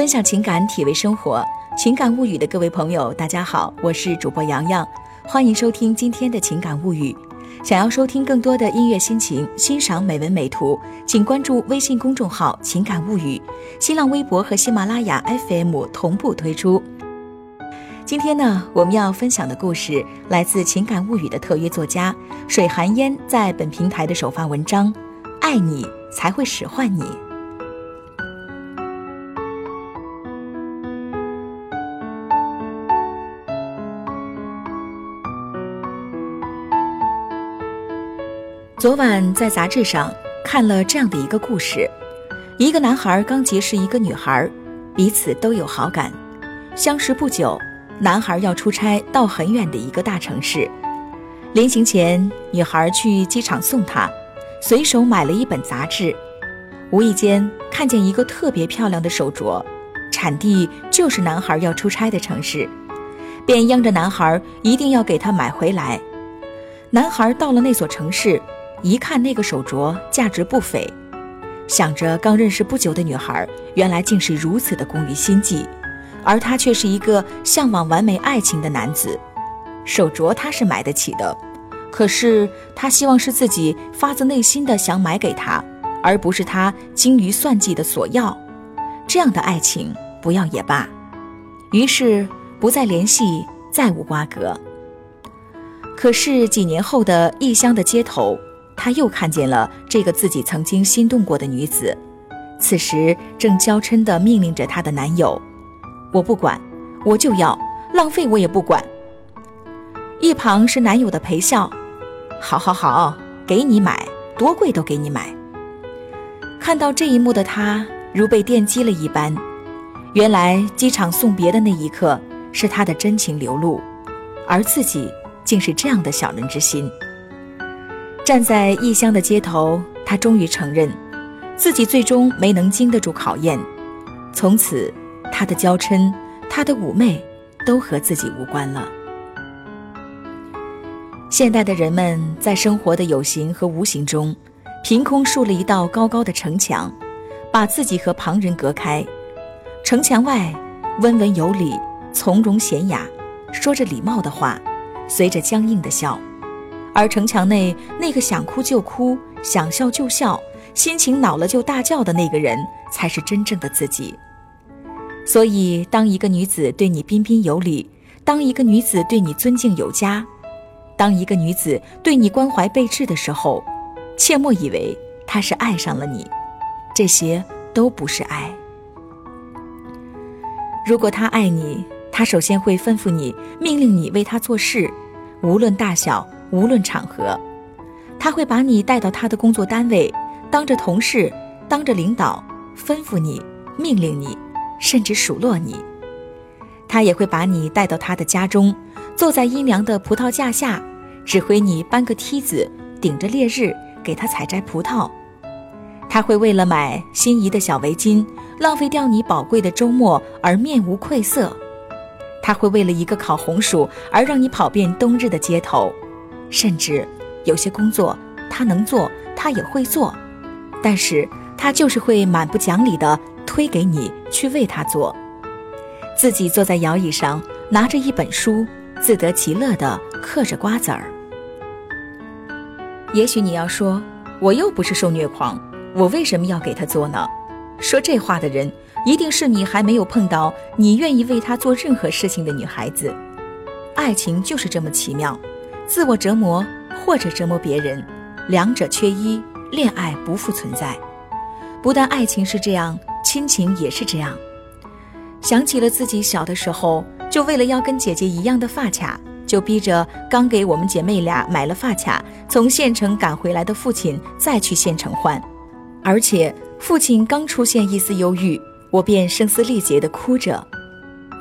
分享情感，体味生活，情感物语的各位朋友，大家好，我是主播洋洋，欢迎收听今天的情感物语。想要收听更多的音乐心情，欣赏美文美图，请关注微信公众号“情感物语”，新浪微博和喜马拉雅 FM 同步推出。今天呢，我们要分享的故事来自《情感物语》的特约作家水寒烟在本平台的首发文章《爱你才会使唤你》。昨晚在杂志上看了这样的一个故事：一个男孩刚结识一个女孩，彼此都有好感。相识不久，男孩要出差到很远的一个大城市。临行前，女孩去机场送他，随手买了一本杂志，无意间看见一个特别漂亮的手镯，产地就是男孩要出差的城市，便央着男孩一定要给他买回来。男孩到了那所城市。一看那个手镯价值不菲，想着刚认识不久的女孩，原来竟是如此的工于心计，而他却是一个向往完美爱情的男子。手镯他是买得起的，可是他希望是自己发自内心的想买给他，而不是他精于算计的索要。这样的爱情不要也罢。于是不再联系，再无瓜葛。可是几年后的异乡的街头。他又看见了这个自己曾经心动过的女子，此时正娇嗔地命令着她的男友：“我不管，我就要，浪费我也不管。”一旁是男友的陪笑：“好好好，给你买，多贵都给你买。”看到这一幕的他如被电击了一般，原来机场送别的那一刻是他的真情流露，而自己竟是这样的小人之心。站在异乡的街头，他终于承认，自己最终没能经得住考验。从此，他的娇嗔，他的妩媚，都和自己无关了。现代的人们在生活的有形和无形中，凭空竖了一道高高的城墙，把自己和旁人隔开。城墙外，温文有礼，从容娴雅，说着礼貌的话，随着僵硬的笑。而城墙内那个想哭就哭、想笑就笑、心情恼了就大叫的那个人，才是真正的自己。所以，当一个女子对你彬彬有礼，当一个女子对你尊敬有加，当一个女子对你关怀备至的时候，切莫以为她是爱上了你，这些都不是爱。如果她爱你，她首先会吩咐你、命令你为她做事，无论大小。无论场合，他会把你带到他的工作单位，当着同事，当着领导，吩咐你，命令你，甚至数落你。他也会把你带到他的家中，坐在阴凉的葡萄架下，指挥你搬个梯子，顶着烈日给他采摘葡萄。他会为了买心仪的小围巾，浪费掉你宝贵的周末而面无愧色。他会为了一个烤红薯而让你跑遍冬日的街头。甚至有些工作他能做，他也会做，但是他就是会蛮不讲理的推给你去为他做，自己坐在摇椅上拿着一本书，自得其乐的嗑着瓜子儿。也许你要说，我又不是受虐狂，我为什么要给他做呢？说这话的人，一定是你还没有碰到你愿意为他做任何事情的女孩子。爱情就是这么奇妙。自我折磨或者折磨别人，两者缺一，恋爱不复存在。不但爱情是这样，亲情也是这样。想起了自己小的时候，就为了要跟姐姐一样的发卡，就逼着刚给我们姐妹俩买了发卡，从县城赶回来的父亲再去县城换。而且父亲刚出现一丝忧郁，我便声嘶力竭地哭着。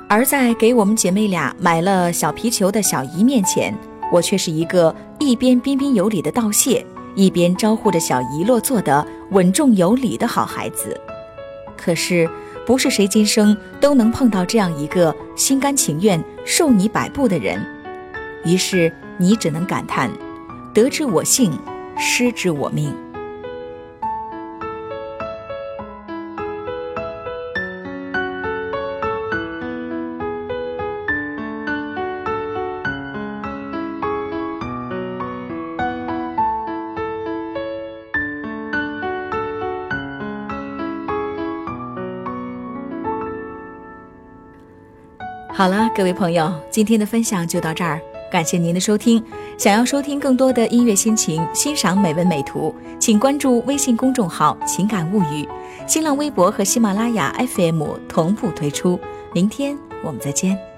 而在给我们姐妹俩买了小皮球的小姨面前。我却是一个一边彬彬有礼的道谢，一边招呼着小姨落座的稳重有礼的好孩子。可是，不是谁今生都能碰到这样一个心甘情愿受你摆布的人。于是，你只能感叹：得之我幸，失之我命。好了，各位朋友，今天的分享就到这儿，感谢您的收听。想要收听更多的音乐心情，欣赏美文美图，请关注微信公众号“情感物语”，新浪微博和喜马拉雅 FM 同步推出。明天我们再见。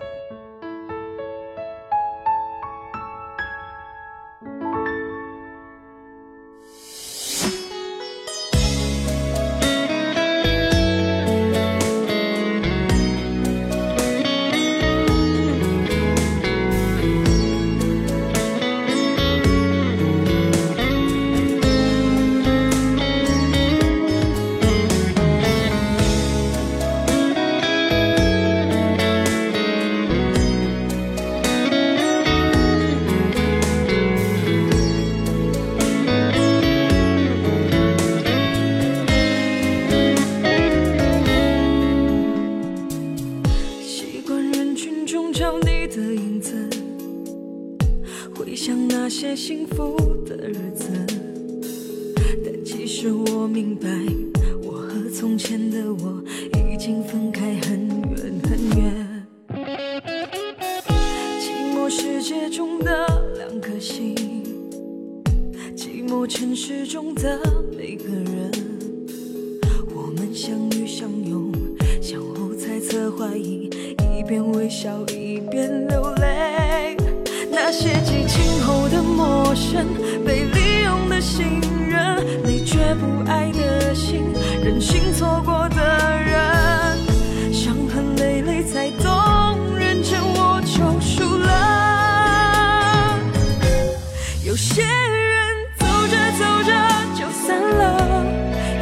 你的影子，回想那些幸福的日子，但其实我明白，我和从前的我已经分开很远很远。寂寞世界中的两颗心，寂寞城市中的每个人，我们相遇相拥，相互猜测怀疑，一边微笑一边流泪。那些激情后的陌生，被利用的信任，没觉不爱的心，任性错过的人，伤痕累累才懂，认真我就输了。有些人走着走着就散了，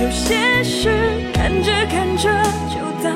有些事看着看着就淡，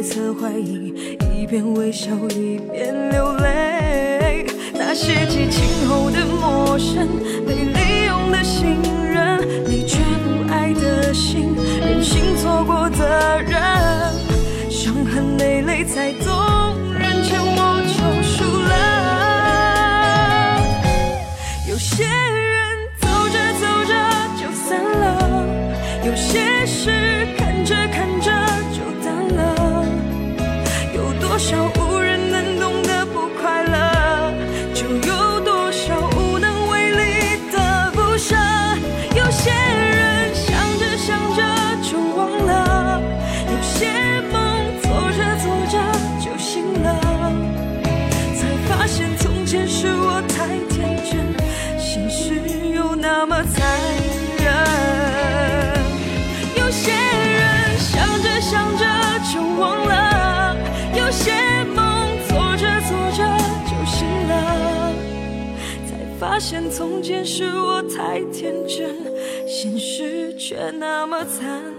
猜测怀疑，一边微笑一边流泪。那些激情后的陌生，被利用的信任，你却不爱的心，任性错过的人，伤痕累累才懂，现从前是我太天真，现实却那么残忍